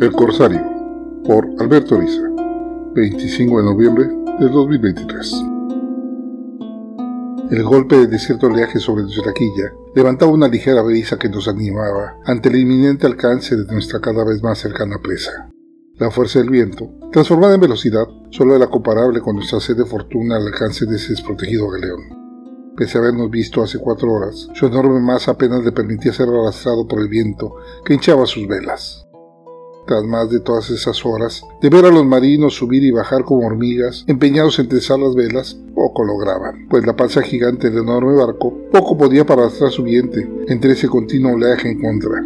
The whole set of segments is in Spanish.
El Corsario, por Alberto Ariza, 25 de noviembre del 2023. El golpe de cierto oleaje sobre nuestra quilla levantaba una ligera brisa que nos animaba ante el inminente alcance de nuestra cada vez más cercana presa. La fuerza del viento, transformada en velocidad, solo era comparable con nuestra sed de fortuna al alcance de ese desprotegido galeón. Pese a habernos visto hace cuatro horas, su enorme masa apenas le permitía ser arrastrado por el viento que hinchaba sus velas más de todas esas horas, de ver a los marinos subir y bajar como hormigas, empeñados en tensar las velas, poco lograban, pues la panza gigante del enorme barco poco podía para arrastrar su vientre entre ese continuo oleaje en contra.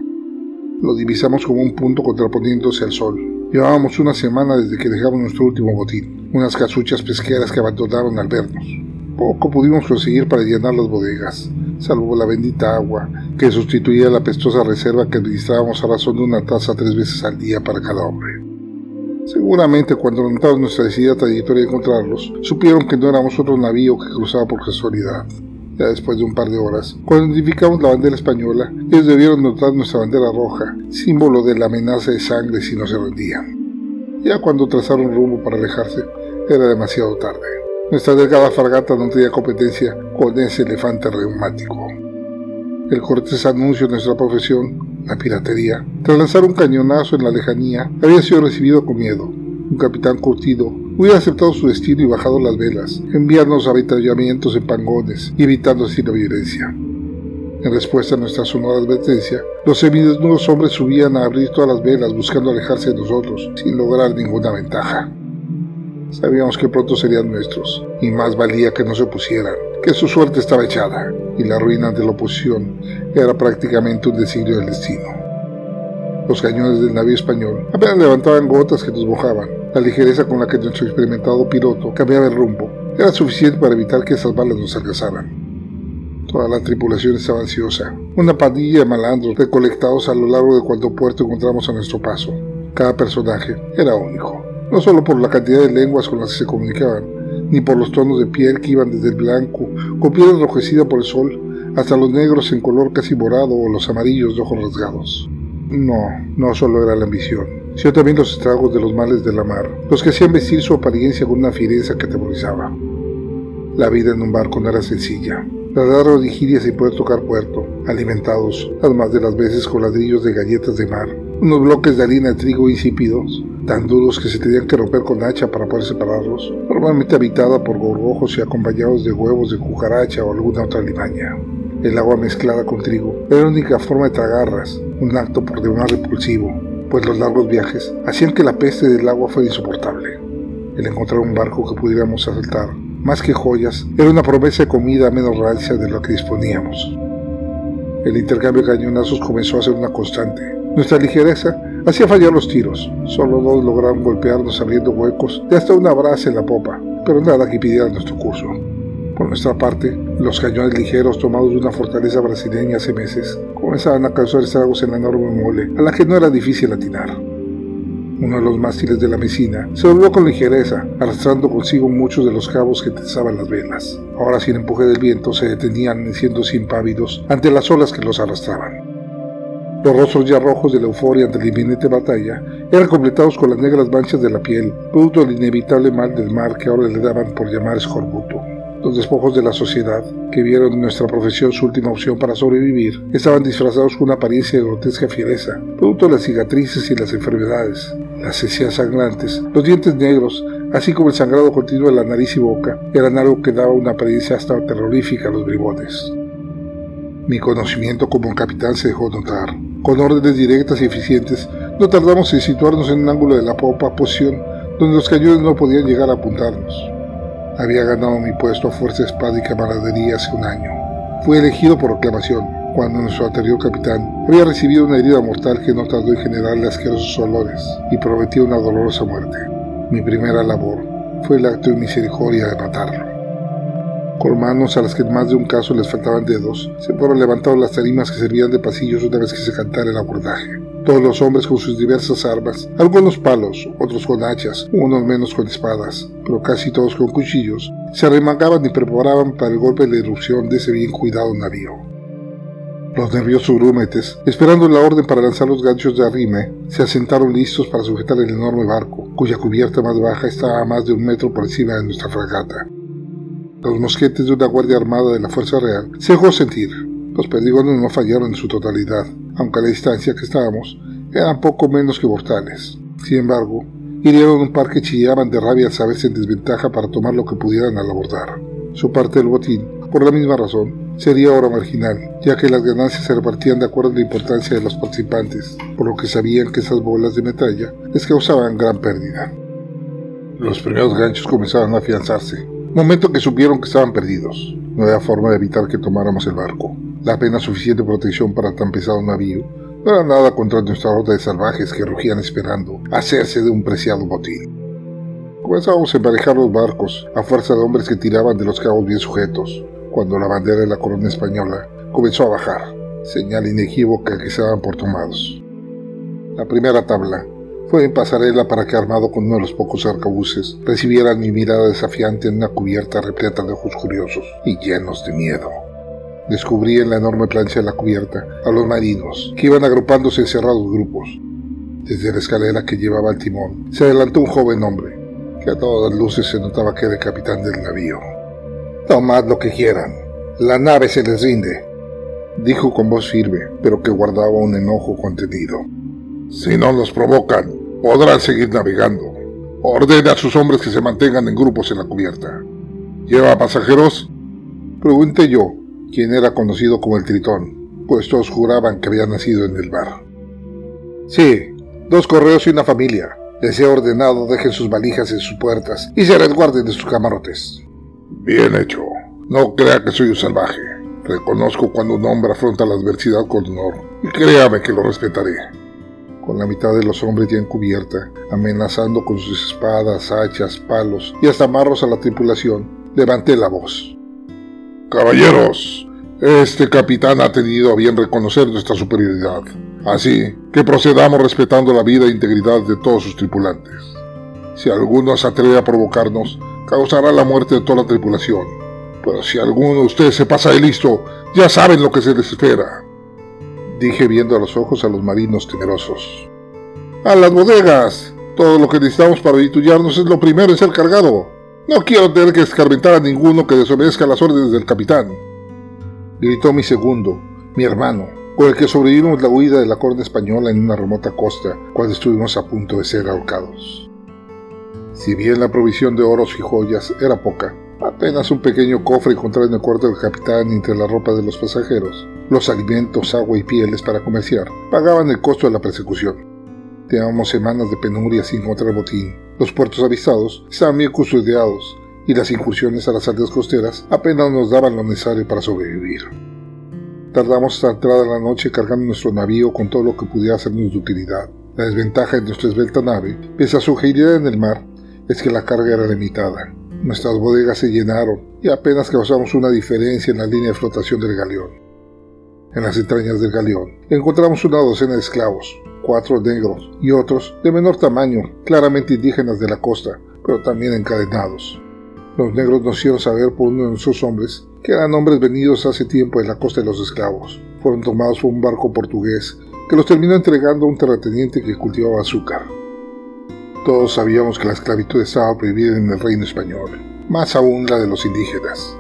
Lo divisamos como un punto contraponiéndose al sol. Llevábamos una semana desde que dejamos nuestro último botín, unas casuchas pesqueras que abandonaron al vernos. Poco pudimos conseguir para llenar las bodegas, salvo la bendita agua, que sustituía la pestosa reserva que administrábamos a razón de una taza tres veces al día para cada hombre. Seguramente cuando notaron nuestra decidida trayectoria de encontrarlos, supieron que no éramos otro navío que cruzaba por casualidad. Ya después de un par de horas, cuando identificamos la bandera española, ellos debieron notar nuestra bandera roja, símbolo de la amenaza de sangre si no se rendían. Ya cuando trazaron rumbo para alejarse, era demasiado tarde. Nuestra delgada fragata no tenía competencia con ese elefante reumático. El cortés anuncio de nuestra profesión, la piratería, tras lanzar un cañonazo en la lejanía, había sido recibido con miedo. Un capitán curtido hubiera aceptado su destino y bajado las velas, enviarnos a avitallamientos en pangones y evitando así la violencia. En respuesta a nuestra sonora advertencia, los semidesnudos hombres subían a abrir todas las velas buscando alejarse de nosotros, sin lograr ninguna ventaja. Sabíamos que pronto serían nuestros, y más valía que no se opusieran, que su suerte estaba echada, y la ruina de la oposición era prácticamente un designio del destino. Los cañones del navío español apenas levantaban gotas que nos mojaban. La ligereza con la que nuestro experimentado piloto cambiaba el rumbo era suficiente para evitar que esas balas nos alcanzaran. Toda la tripulación estaba ansiosa. Una pandilla de malandros recolectados a lo largo de cuanto puerto encontramos a nuestro paso. Cada personaje era único no solo por la cantidad de lenguas con las que se comunicaban, ni por los tonos de piel que iban desde el blanco, con piel enrojecida por el sol, hasta los negros en color casi morado o los amarillos de ojos rasgados. No, no solo era la ambición, sino también los estragos de los males de la mar, los que hacían vestir su apariencia con una fiereza que atemorizaba. La vida en un barco no era sencilla. Nadar vigilia sin poder tocar puerto, alimentados, las más de las veces con ladrillos de galletas de mar, unos bloques de harina de trigo insípidos, tan duros que se tenían que romper con hacha para poder separarlos, normalmente habitada por gorgojos y acompañados de huevos de cucaracha o alguna otra limaña. El agua mezclada con trigo era la única forma de tragarlas, un acto por demás repulsivo, pues los largos viajes hacían que la peste del agua fuera insoportable. El encontrar un barco que pudiéramos asaltar, más que joyas, era una promesa de comida menos rancia de lo que disponíamos. El intercambio de cañonazos comenzó a ser una constante, nuestra ligereza hacía fallar los tiros. Solo dos lograron golpearnos abriendo huecos de hasta una brasa en la popa, pero nada que impidiera nuestro curso. Por nuestra parte, los cañones ligeros tomados de una fortaleza brasileña hace meses comenzaban a causar estragos en la enorme mole, a la que no era difícil atinar. Uno de los mástiles de la mesina se dobló con ligereza, arrastrando consigo muchos de los cabos que tensaban las velas. Ahora, sin empuje del viento, se detenían siendo impávidos ante las olas que los arrastraban. Los rostros ya rojos de la euforia ante la inminente batalla eran completados con las negras manchas de la piel, producto del inevitable mal del mar que ahora le daban por llamar escorbuto. Los despojos de la sociedad, que vieron en nuestra profesión su última opción para sobrevivir, estaban disfrazados con una apariencia de grotesca fiereza, producto de las cicatrices y las enfermedades, las encías sangrantes, los dientes negros, así como el sangrado continuo de la nariz y boca, eran algo que daba una apariencia hasta terrorífica a los bribones. Mi conocimiento como capitán se dejó notar. Con órdenes directas y eficientes, no tardamos en situarnos en un ángulo de la popa, posición donde los cañones no podían llegar a apuntarnos. Había ganado mi puesto a fuerza de espada y camaradería hace un año. Fui elegido por reclamación, cuando nuestro anterior capitán había recibido una herida mortal que no tardó en generarle asquerosos olores y prometía una dolorosa muerte. Mi primera labor fue el acto de misericordia de matarlo. Con manos a las que en más de un caso les faltaban dedos, se fueron levantando las tarimas que servían de pasillos una vez que se cantara el abordaje. Todos los hombres con sus diversas armas, algunos palos, otros con hachas, unos menos con espadas, pero casi todos con cuchillos, se arremangaban y preparaban para el golpe de la erupción de ese bien cuidado navío. Los nerviosos grúmetes, esperando la orden para lanzar los ganchos de arrime, se asentaron listos para sujetar el enorme barco, cuya cubierta más baja estaba a más de un metro por encima de nuestra fragata. Los mosquetes de una guardia armada de la Fuerza Real se dejó sentir. Los perdigones no fallaron en su totalidad, aunque a la distancia que estábamos eran poco menos que mortales. Sin embargo, hirieron un par que chillaban de rabia al saberse en desventaja para tomar lo que pudieran al abordar. Su parte del botín, por la misma razón, sería ahora marginal, ya que las ganancias se repartían de acuerdo a la importancia de los participantes, por lo que sabían que esas bolas de metralla les causaban gran pérdida. Los primeros ganchos comenzaban a afianzarse, momento que supieron que estaban perdidos. No había forma de evitar que tomáramos el barco. La apenas suficiente protección para tan pesado navío no era nada contra nuestra horda de salvajes que rugían esperando hacerse de un preciado botín. Comenzamos a emparejar los barcos a fuerza de hombres que tiraban de los cabos bien sujetos, cuando la bandera de la corona española comenzó a bajar, señal inequívoca que se daban por tomados. La primera tabla fue en pasarela para que armado con uno de los pocos arcabuces recibieran mi mirada desafiante en una cubierta repleta de ojos curiosos y llenos de miedo. Descubrí en la enorme plancha de la cubierta a los marinos, que iban agrupándose en cerrados grupos. Desde la escalera que llevaba al timón se adelantó un joven hombre, que a todas luces se notaba que era el capitán del navío. Tomad lo que quieran. La nave se les rinde, dijo con voz firme, pero que guardaba un enojo contenido. Si no los provocan, podrán seguir navegando. Ordena a sus hombres que se mantengan en grupos en la cubierta. ¿Lleva pasajeros? Pregunté yo, quien era conocido como el Tritón, pues todos juraban que había nacido en el bar. Sí, dos correos y una familia. Les he ordenado dejen sus valijas en sus puertas y se resguarden de sus camarotes. Bien hecho. No crea que soy un salvaje. Reconozco cuando un hombre afronta la adversidad con honor, y créame que lo respetaré. Con la mitad de los hombres ya encubierta, amenazando con sus espadas, hachas, palos y hasta marros a la tripulación, levanté la voz. Caballeros, este capitán ha tenido a bien reconocer nuestra superioridad, así que procedamos respetando la vida e integridad de todos sus tripulantes. Si alguno se atreve a provocarnos, causará la muerte de toda la tripulación. Pero si alguno de ustedes se pasa de listo, ya saben lo que se les espera. Dije viendo a los ojos a los marinos temerosos. ¡A las bodegas! Todo lo que necesitamos para vitullarnos es lo primero en ser cargado. No quiero tener que escarmentar a ninguno que desobedezca las órdenes del capitán. Gritó mi segundo, mi hermano, con el que sobrevivimos la huida de la corona española en una remota costa cuando estuvimos a punto de ser ahorcados. Si bien la provisión de oros y joyas era poca, apenas un pequeño cofre encontrado en el cuarto del capitán entre la ropa de los pasajeros, los alimentos, agua y pieles para comerciar, pagaban el costo de la persecución. Teníamos semanas de penuria sin encontrar botín. Los puertos avisados estaban bien custodiados y las incursiones a las aldeas costeras apenas nos daban lo necesario para sobrevivir. Tardamos hasta entrada la noche cargando nuestro navío con todo lo que pudiera hacernos de utilidad. La desventaja de nuestra esbelta nave, pese a su agilidad en el mar, es que la carga era limitada. Nuestras bodegas se llenaron y apenas causamos una diferencia en la línea de flotación del galeón. En las entrañas del galeón encontramos una docena de esclavos, cuatro negros y otros de menor tamaño, claramente indígenas de la costa, pero también encadenados. Los negros nos hicieron saber por uno de sus hombres que eran hombres venidos hace tiempo de la costa de los esclavos. Fueron tomados por un barco portugués que los terminó entregando a un terrateniente que cultivaba azúcar. Todos sabíamos que la esclavitud estaba prohibida en el reino español, más aún la de los indígenas,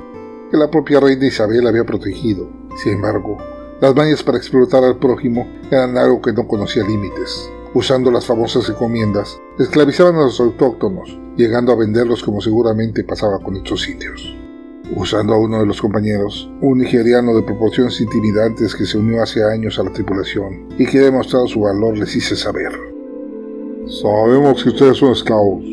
que la propia reina Isabel había protegido. Sin embargo, las mañas para explotar al prójimo eran algo que no conocía límites. Usando las famosas encomiendas, esclavizaban a los autóctonos, llegando a venderlos como seguramente pasaba con estos indios. Usando a uno de los compañeros, un nigeriano de proporciones intimidantes que se unió hace años a la tripulación y que ha demostrado su valor, les hice saber. Sabemos que ustedes son esclavos.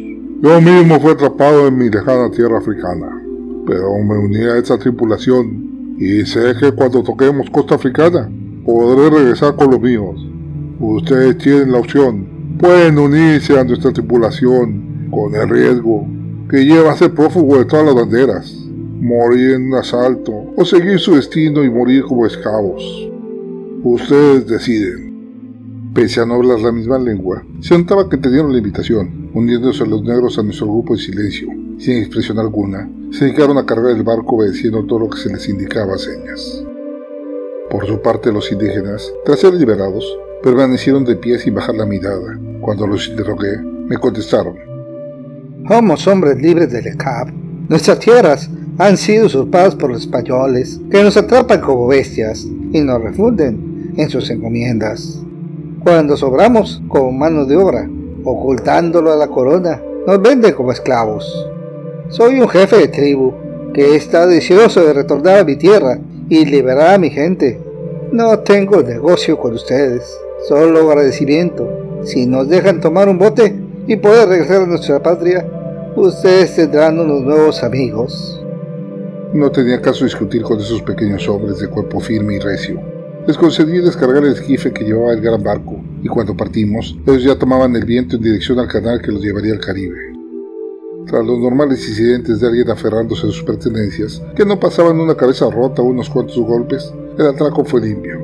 Yo mismo fui atrapado en mi lejana tierra africana, pero me uní a esta tripulación y sé que cuando toquemos costa africana podré regresar con los míos. Ustedes tienen la opción. Pueden unirse a nuestra tripulación con el riesgo que lleva a ser prófugo de todas las banderas, morir en un asalto o seguir su destino y morir como esclavos. Ustedes deciden. Pese a no hablar la misma lengua, se notaba que entendieron la invitación, uniéndose los negros a nuestro grupo en silencio. Sin expresión alguna, se dedicaron a cargar el barco obedeciendo todo lo que se les indicaba a señas. Por su parte, los indígenas, tras ser liberados, permanecieron de pie sin bajar la mirada. Cuando los interrogué, me contestaron. Somos hombres libres del ECAP. Nuestras tierras han sido usurpadas por los españoles, que nos atrapan como bestias y nos refunden en sus encomiendas. Cuando sobramos como mano de obra, ocultándolo a la corona, nos venden como esclavos. Soy un jefe de tribu que está deseoso de retornar a mi tierra y liberar a mi gente. No tengo negocio con ustedes, solo agradecimiento. Si nos dejan tomar un bote y poder regresar a nuestra patria, ustedes tendrán unos nuevos amigos. No tenía caso discutir con esos pequeños hombres de cuerpo firme y recio. Les concedí descargar el esquife que llevaba el gran barco, y cuando partimos, ellos ya tomaban el viento en dirección al canal que los llevaría al Caribe. Tras los normales incidentes de alguien aferrándose a sus pertenencias, que no pasaban una cabeza rota o unos cuantos golpes, el atraco fue limpio.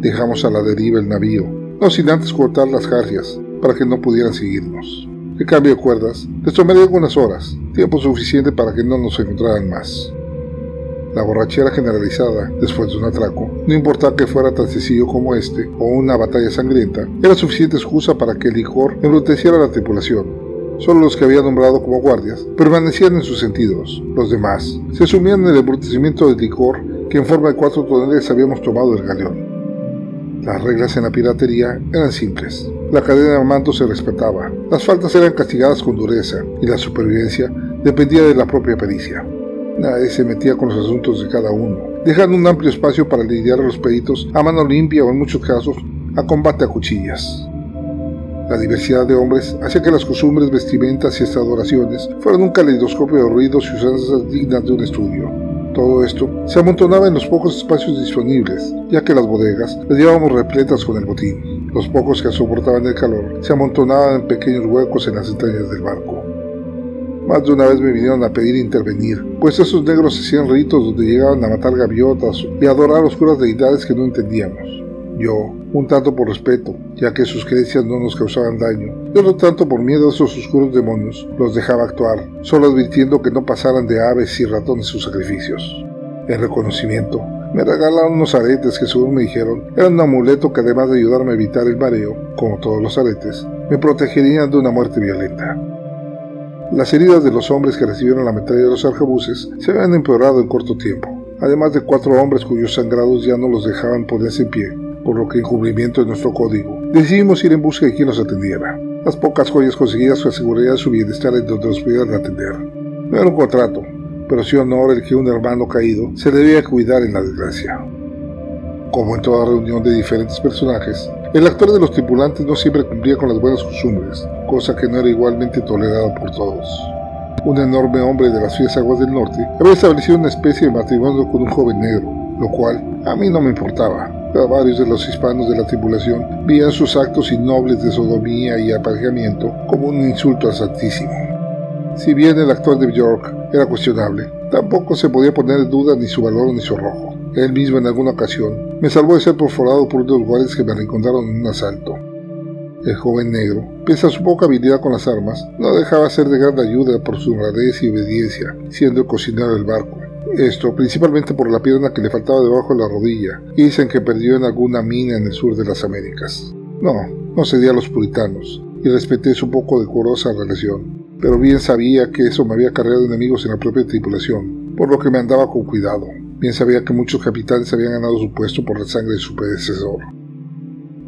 Dejamos a la deriva el navío, no sin antes cortar las jarcias, para que no pudieran seguirnos. El cambio de cuerdas les tomaría algunas horas, tiempo suficiente para que no nos encontraran más. La borrachera generalizada, después de un atraco, no importaba que fuera tan sencillo como este o una batalla sangrienta, era suficiente excusa para que el licor embruteciera a la tripulación. Solo los que había nombrado como guardias permanecían en sus sentidos. Los demás se sumían en el embrutecimiento del licor que en forma de cuatro toneladas habíamos tomado del galeón. Las reglas en la piratería eran simples. La cadena de mando se respetaba, las faltas eran castigadas con dureza y la supervivencia dependía de la propia pericia. Nadie se metía con los asuntos de cada uno, dejando un amplio espacio para lidiar a los peritos a mano limpia o en muchos casos a combate a cuchillas. La diversidad de hombres hacía que las costumbres, vestimentas y hasta adoraciones fueran un caleidoscopio de ruidos y usanzas dignas de un estudio. Todo esto se amontonaba en los pocos espacios disponibles, ya que las bodegas las llevábamos repletas con el botín. Los pocos que soportaban el calor se amontonaban en pequeños huecos en las entrañas del barco. Más de una vez me vinieron a pedir intervenir, pues esos negros hacían ritos donde llegaban a matar gaviotas y adorar oscuras deidades que no entendíamos. Yo, un tanto por respeto, ya que sus creencias no nos causaban daño, y otro tanto por miedo a esos oscuros demonios, los dejaba actuar, solo advirtiendo que no pasaran de aves y ratones sus sacrificios. En reconocimiento, me regalaron unos aretes que según me dijeron eran un amuleto que además de ayudarme a evitar el mareo, como todos los aretes, me protegerían de una muerte violenta. Las heridas de los hombres que recibieron la metralla de los arcabuces se habían empeorado en corto tiempo, además de cuatro hombres cuyos sangrados ya no los dejaban ponerse en pie, por lo que en cumplimiento de nuestro código, decidimos ir en busca de quien los atendiera. Las pocas joyas conseguidas asegurarían su bienestar en donde los pudieran atender. No era un contrato, pero sí honor el que un hermano caído se debía cuidar en la desgracia. Como en toda reunión de diferentes personajes, el actor de los tripulantes no siempre cumplía con las buenas costumbres, cosa que no era igualmente tolerada por todos. Un enorme hombre de las frías aguas del norte había establecido una especie de matrimonio con un joven negro, lo cual a mí no me importaba. Varios de los hispanos de la tripulación veían sus actos innobles de sodomía y aparejamiento como un insulto al Santísimo. Si bien el actor de Bjork era cuestionable, tampoco se podía poner en duda ni su valor ni su arrojo. Él mismo en alguna ocasión me salvó de ser perforado por unos guardias que me reencontraron en un asalto. El joven negro, pese a su poca habilidad con las armas, no dejaba ser de gran ayuda por su honradez y obediencia, siendo el cocinero del barco. Esto principalmente por la pierna que le faltaba debajo de la rodilla, y dicen que perdió en alguna mina en el sur de las Américas. No, no cedí a los puritanos, y respeté su poco decorosa relación, pero bien sabía que eso me había cargado enemigos en la propia tripulación, por lo que me andaba con cuidado. Bien sabía que muchos capitanes habían ganado su puesto por la sangre de su predecesor.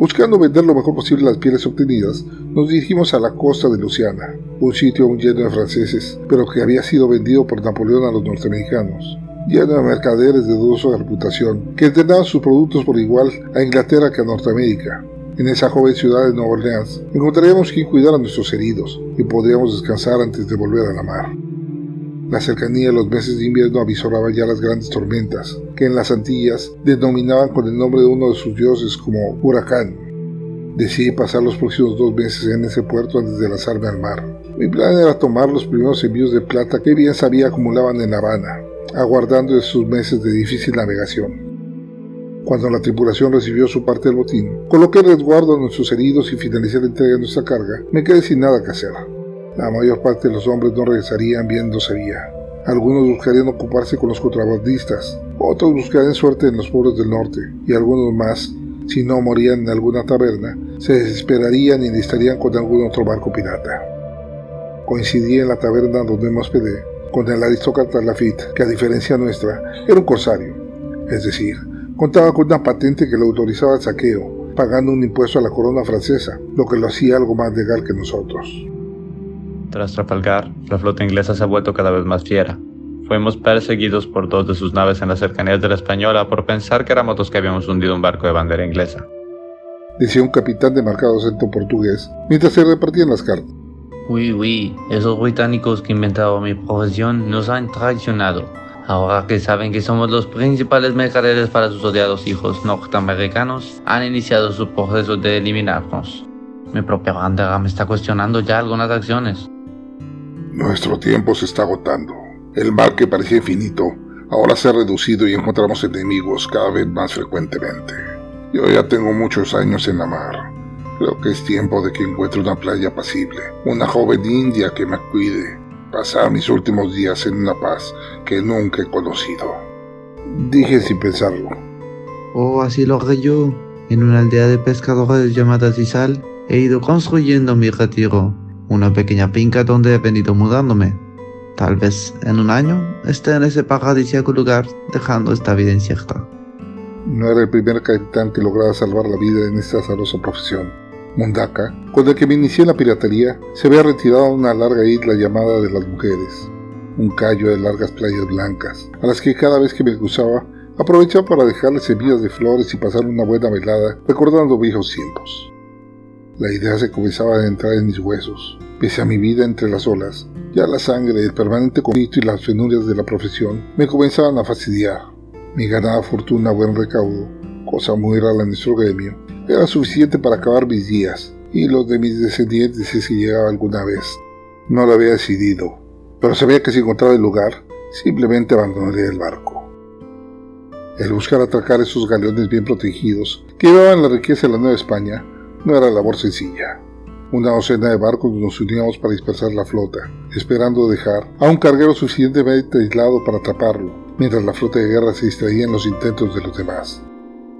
Buscando vender lo mejor posible las pieles obtenidas, nos dirigimos a la costa de Luciana, un sitio aún lleno de franceses, pero que había sido vendido por Napoleón a los norteamericanos, lleno de mercaderes de dudosa reputación, que entrenaban sus productos por igual a Inglaterra que a Norteamérica. En esa joven ciudad de Nueva Orleans encontraríamos quien cuidar a nuestros heridos y podríamos descansar antes de volver a la mar. La cercanía de los meses de invierno avisoraba ya las grandes tormentas, que en las Antillas denominaban con el nombre de uno de sus dioses como huracán. Decidí pasar los próximos dos meses en ese puerto antes de lanzarme al mar. Mi plan era tomar los primeros envíos de plata que bien sabía acumulaban en La Habana, aguardando esos meses de difícil navegación. Cuando la tripulación recibió su parte del botín, coloqué resguardo a nuestros heridos y finalicé la entrega de nuestra carga, me quedé sin nada que hacer. La mayor parte de los hombres no regresarían viendo vía. Algunos buscarían ocuparse con los contrabandistas, Otros buscarían suerte en los pueblos del norte, y algunos más, si no morían en alguna taberna, se desesperarían y estarían con algún otro barco pirata. Coincidí en la taberna donde me hospedé con el aristócrata Lafitte, que a diferencia nuestra, era un corsario, es decir, contaba con una patente que le autorizaba el saqueo, pagando un impuesto a la corona francesa, lo que lo hacía algo más legal que nosotros. Tras Trafalgar, la flota inglesa se ha vuelto cada vez más fiera. Fuimos perseguidos por dos de sus naves en las cercanías de la Española por pensar que éramos los que habíamos hundido un barco de bandera inglesa. Decía un capitán de marcado acento portugués mientras se repartían las cartas. Uy, uy, esos británicos que inventaron mi profesión nos han traicionado. Ahora que saben que somos los principales mercaderes para sus odiados hijos norteamericanos, han iniciado su proceso de eliminarnos. Mi propia bandera me está cuestionando ya algunas acciones. Nuestro tiempo se está agotando. El mal que parecía infinito ahora se ha reducido y encontramos enemigos cada vez más frecuentemente. Yo ya tengo muchos años en la mar Creo que es tiempo de que encuentre una playa pasible, una joven india que me cuide, pasar mis últimos días en una paz que nunca he conocido. Dije sin pensarlo. Oh, así lo haré yo. En una aldea de pescadores llamada Cisal, he ido construyendo mi retiro, una pequeña finca donde he venido mudándome. Tal vez en un año esté en ese paradisíaco lugar, dejando esta vida incierta. No era el primer capitán que lograba salvar la vida en esta azarosa profesión. Mundaka, con el que me inicié en la piratería, se había retirado a una larga isla llamada de las mujeres, un callo de largas playas blancas, a las que cada vez que me cruzaba aprovechaba para dejarle semillas de flores y pasar una buena velada recordando viejos tiempos. La idea se comenzaba a entrar en mis huesos. Pese a mi vida entre las olas, ya la sangre, el permanente conflicto y las penurias de la profesión me comenzaban a fastidiar. Mi ganada fortuna buen recaudo, cosa muy rara en nuestro gremio, era suficiente para acabar mis días y los de mis descendientes si llegaba alguna vez. No lo había decidido, pero sabía que si encontraba el lugar, simplemente abandonaría el barco. El buscar atracar esos galeones bien protegidos que llevaban la riqueza de la Nueva España no era labor sencilla. Una docena de barcos nos uníamos para dispersar la flota, esperando dejar a un carguero suficientemente aislado para atraparlo, mientras la flota de guerra se distraía en los intentos de los demás.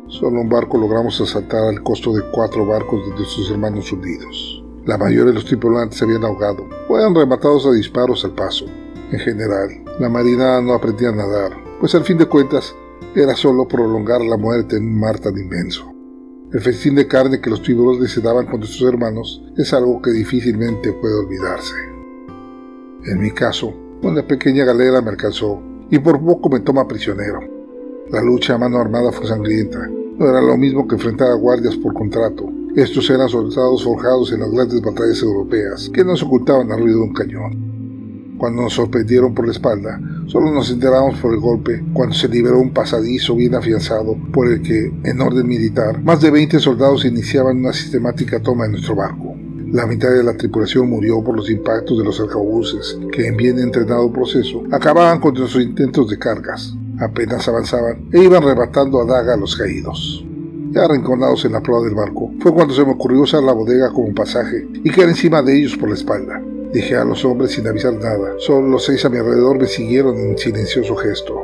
Solo un barco logramos asaltar al costo de cuatro barcos de nuestros hermanos hundidos. La mayoría de los tripulantes se habían ahogado o eran rematados a disparos al paso. En general, la marina no aprendía a nadar, pues al fin de cuentas era solo prolongar la muerte en un mar tan inmenso. El festín de carne que los tiburones se daban con nuestros hermanos es algo que difícilmente puede olvidarse. En mi caso, una pequeña galera me alcanzó y por poco me toma prisionero. La lucha a mano armada fue sangrienta no era lo mismo que enfrentar a guardias por contrato. Estos eran soldados forjados en las grandes batallas europeas, que no se ocultaban al ruido de un cañón. Cuando nos sorprendieron por la espalda, solo nos enteramos por el golpe cuando se liberó un pasadizo bien afianzado por el que, en orden militar, más de 20 soldados iniciaban una sistemática toma de nuestro barco. La mitad de la tripulación murió por los impactos de los arcabuces, que en bien entrenado proceso acababan con nuestros intentos de cargas. Apenas avanzaban e iban arrebatando a daga a los caídos. Ya arrinconados en la proa del barco, fue cuando se me ocurrió usar la bodega como pasaje y caer encima de ellos por la espalda. Dije a los hombres sin avisar nada. Solo los seis a mi alrededor me siguieron en silencioso gesto.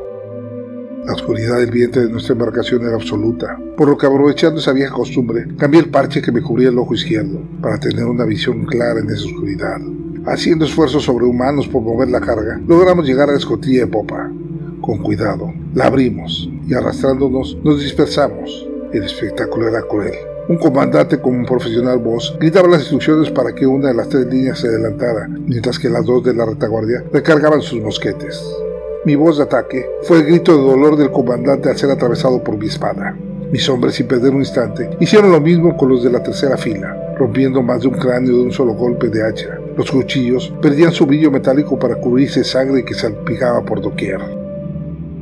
La oscuridad del vientre de nuestra embarcación era absoluta, por lo que aprovechando esa vieja costumbre, cambié el parche que me cubría el ojo izquierdo, para tener una visión clara en esa oscuridad. Haciendo esfuerzos sobrehumanos por mover la carga, logramos llegar a la escotilla de popa. Con cuidado, la abrimos y arrastrándonos nos dispersamos. El espectáculo era cruel. Un comandante con un profesional voz gritaba las instrucciones para que una de las tres líneas se adelantara, mientras que las dos de la retaguardia recargaban sus mosquetes. Mi voz de ataque fue el grito de dolor del comandante al ser atravesado por mi espada. Mis hombres, sin perder un instante, hicieron lo mismo con los de la tercera fila, rompiendo más de un cráneo de un solo golpe de hacha. Los cuchillos perdían su brillo metálico para cubrirse sangre que salpicaba por doquier.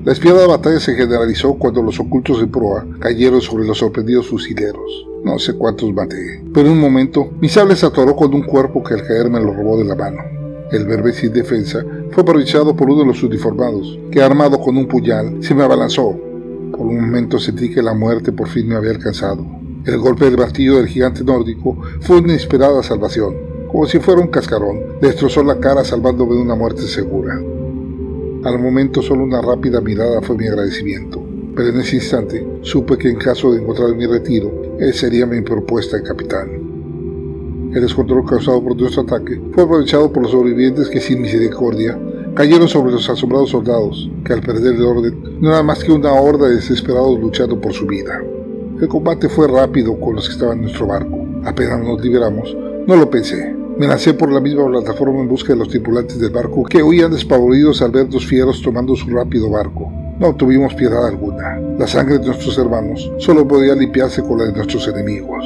La espiada batalla se generalizó cuando los ocultos de proa cayeron sobre los sorprendidos fusileros. No sé cuántos maté, pero en un momento mi sable se atoró con un cuerpo que al caer me lo robó de la mano. El verbe sin defensa fue aprovechado por uno de los uniformados, que armado con un puñal se me abalanzó. Por un momento sentí que la muerte por fin me había alcanzado. El golpe del martillo del gigante nórdico fue una inesperada salvación. Como si fuera un cascarón, destrozó la cara salvándome de una muerte segura. Al momento solo una rápida mirada fue mi agradecimiento, pero en ese instante supe que en caso de encontrar mi retiro, él sería mi propuesta de capitán. El descontrol causado por nuestro ataque fue aprovechado por los sobrevivientes que sin misericordia cayeron sobre los asombrados soldados, que al perder el orden no era más que una horda de desesperados luchando por su vida. El combate fue rápido con los que estaban en nuestro barco. Apenas nos liberamos, no lo pensé. Me lancé por la misma plataforma en busca de los tripulantes del barco que huían despavoridos al ver dos fieros tomando su rápido barco. No tuvimos piedad alguna. La sangre de nuestros hermanos solo podía limpiarse con la de nuestros enemigos.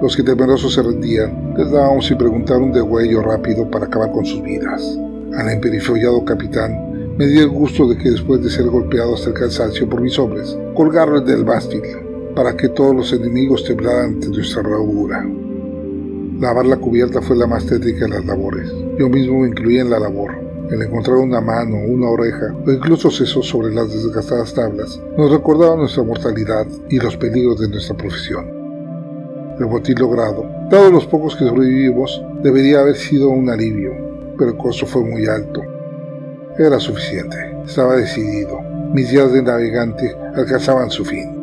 Los que temerosos se rendían, les dábamos sin preguntar un degüello rápido para acabar con sus vidas. Al emperifollado capitán me di el gusto de que después de ser golpeado hasta el cansancio por mis hombres, colgarlo del mástil para que todos los enemigos temblaran ante nuestra bravura. Lavar la cubierta fue la más tétrica de las labores. Yo mismo me incluía en la labor. El encontrar una mano, una oreja o incluso sesos sobre las desgastadas tablas nos recordaba nuestra mortalidad y los peligros de nuestra profesión. El botín logrado, dado los pocos que sobrevivimos, debería haber sido un alivio, pero el costo fue muy alto. Era suficiente, estaba decidido. Mis días de navegante alcanzaban su fin.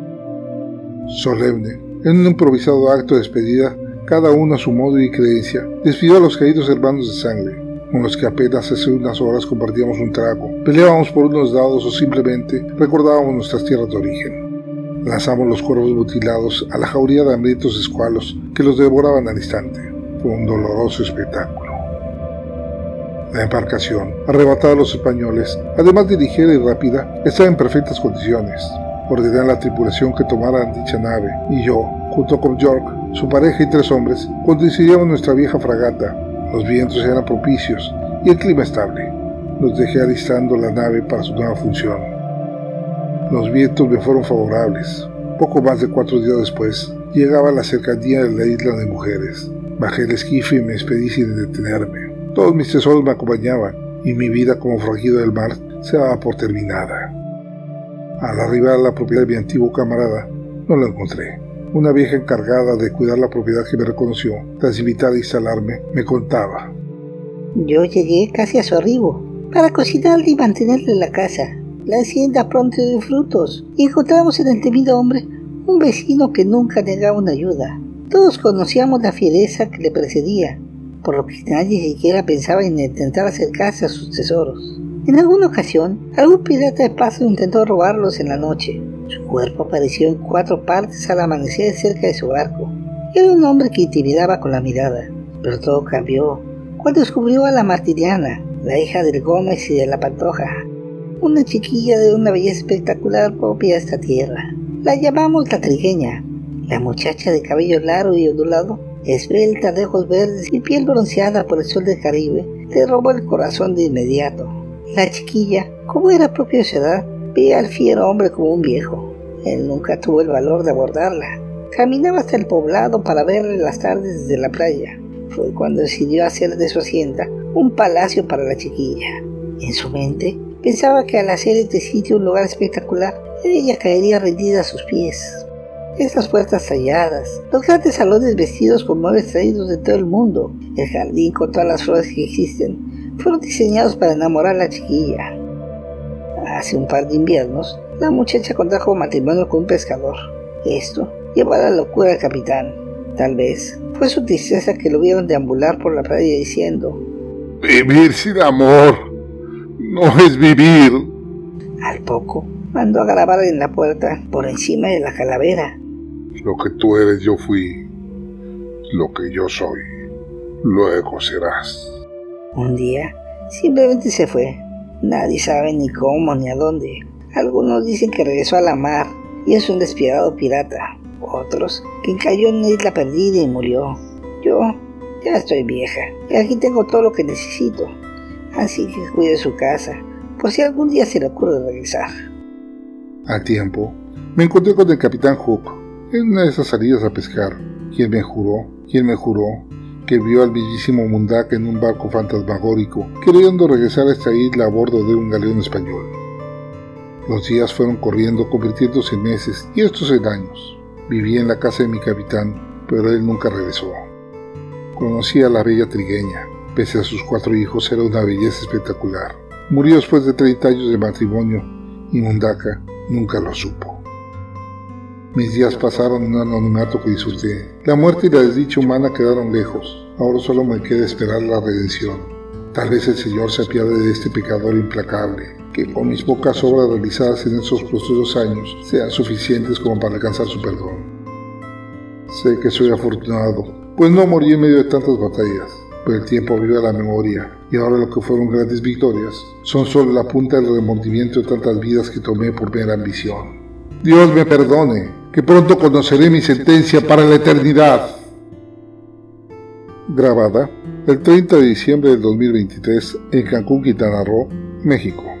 Solemne, en un improvisado acto de despedida, cada uno a su modo y creencia, despidió a los caídos hermanos de sangre, con los que apenas hace unas horas compartíamos un trago, peleábamos por unos dados o simplemente recordábamos nuestras tierras de origen. Lanzamos los cuervos mutilados a la jauría de hambrientos escualos que los devoraban al instante. Fue un doloroso espectáculo. La embarcación, arrebatada a los españoles, además de ligera y rápida, estaba en perfectas condiciones. Ordené a la tripulación que tomaran dicha nave y yo, junto con York, su pareja y tres hombres, conduciríamos nuestra vieja fragata. Los vientos eran propicios y el clima estable. Los dejé alistando la nave para su nueva función. Los vientos me fueron favorables. Poco más de cuatro días después, llegaba a la cercanía de la isla de mujeres. Bajé el esquife y me despedí sin detenerme. Todos mis tesoros me acompañaban y mi vida como forajido del mar se daba por terminada. Al arribar a la propiedad de mi antiguo camarada, no lo encontré. Una vieja encargada de cuidar la propiedad que me reconoció, tras invitar a instalarme, me contaba. Yo llegué casi a su arribo para cocinarle y mantenerle la casa. La hacienda pronto dio frutos y encontramos en el temido hombre un vecino que nunca negaba una ayuda. Todos conocíamos la fiereza que le precedía, por lo que nadie siquiera pensaba en intentar acercarse a sus tesoros. En alguna ocasión, algún pirata de paso intentó robarlos en la noche. Su cuerpo apareció en cuatro partes al amanecer cerca de su barco. Era un hombre que intimidaba con la mirada, pero todo cambió cuando descubrió a la Martiriana, la hija del Gómez y de la Pantoja, una chiquilla de una belleza espectacular propia de esta tierra. La llamamos la trigueña, la muchacha de cabello largo y ondulado, esbelta de ojos verdes y piel bronceada por el sol del Caribe, le robó el corazón de inmediato. La chiquilla, como era propia de su edad, veía al fiero hombre como un viejo. Él nunca tuvo el valor de abordarla. Caminaba hasta el poblado para verle las tardes desde la playa. Fue cuando decidió hacer de su hacienda un palacio para la chiquilla. En su mente Pensaba que al hacer este sitio un lugar espectacular, ella caería rendida a sus pies. Estas puertas talladas, los grandes salones vestidos con muebles traídos de todo el mundo, el jardín con todas las flores que existen, fueron diseñados para enamorar a la chiquilla. Hace un par de inviernos, la muchacha contrajo matrimonio con un pescador. Esto llevó a la locura al capitán. Tal vez fue su tristeza que lo vieron deambular por la playa diciendo: Vivir sin amor no es vivir. Al poco, mandó a grabar en la puerta por encima de la calavera. Lo que tú eres yo fui, lo que yo soy, luego serás. Un día, simplemente se fue. Nadie sabe ni cómo ni a dónde. Algunos dicen que regresó a la mar y es un despiadado pirata. Otros que cayó en una isla perdida y murió. Yo ya estoy vieja y aquí tengo todo lo que necesito así que cuide su casa, por si algún día se le ocurre regresar. Al tiempo, me encontré con el capitán Hook en una de esas salidas a pescar, quien me juró, quien me juró que vio al bellísimo Mundak en un barco fantasmagórico, queriendo regresar a esta isla a bordo de un galeón español. Los días fueron corriendo, convirtiéndose en meses y estos en años. Viví en la casa de mi capitán, pero él nunca regresó. Conocí a la bella trigueña, Pese a sus cuatro hijos, era una belleza espectacular. Murió después de 30 años de matrimonio y Mundaka nunca lo supo. Mis días pasaron en un anonimato que disfruté. La muerte y la desdicha humana quedaron lejos. Ahora solo me queda esperar la redención. Tal vez el Señor se apiade de este pecador implacable, que con mis pocas obras realizadas en esos postreros años sean suficientes como para alcanzar su perdón. Sé que soy afortunado, pues no morí en medio de tantas batallas, pero el tiempo abrió la memoria, y ahora lo que fueron grandes victorias son solo la punta del remordimiento de tantas vidas que tomé por mera ambición. Dios me perdone, que pronto conoceré mi sentencia para la eternidad. Grabada el 30 de diciembre del 2023 en Cancún, Quintana Roo, México.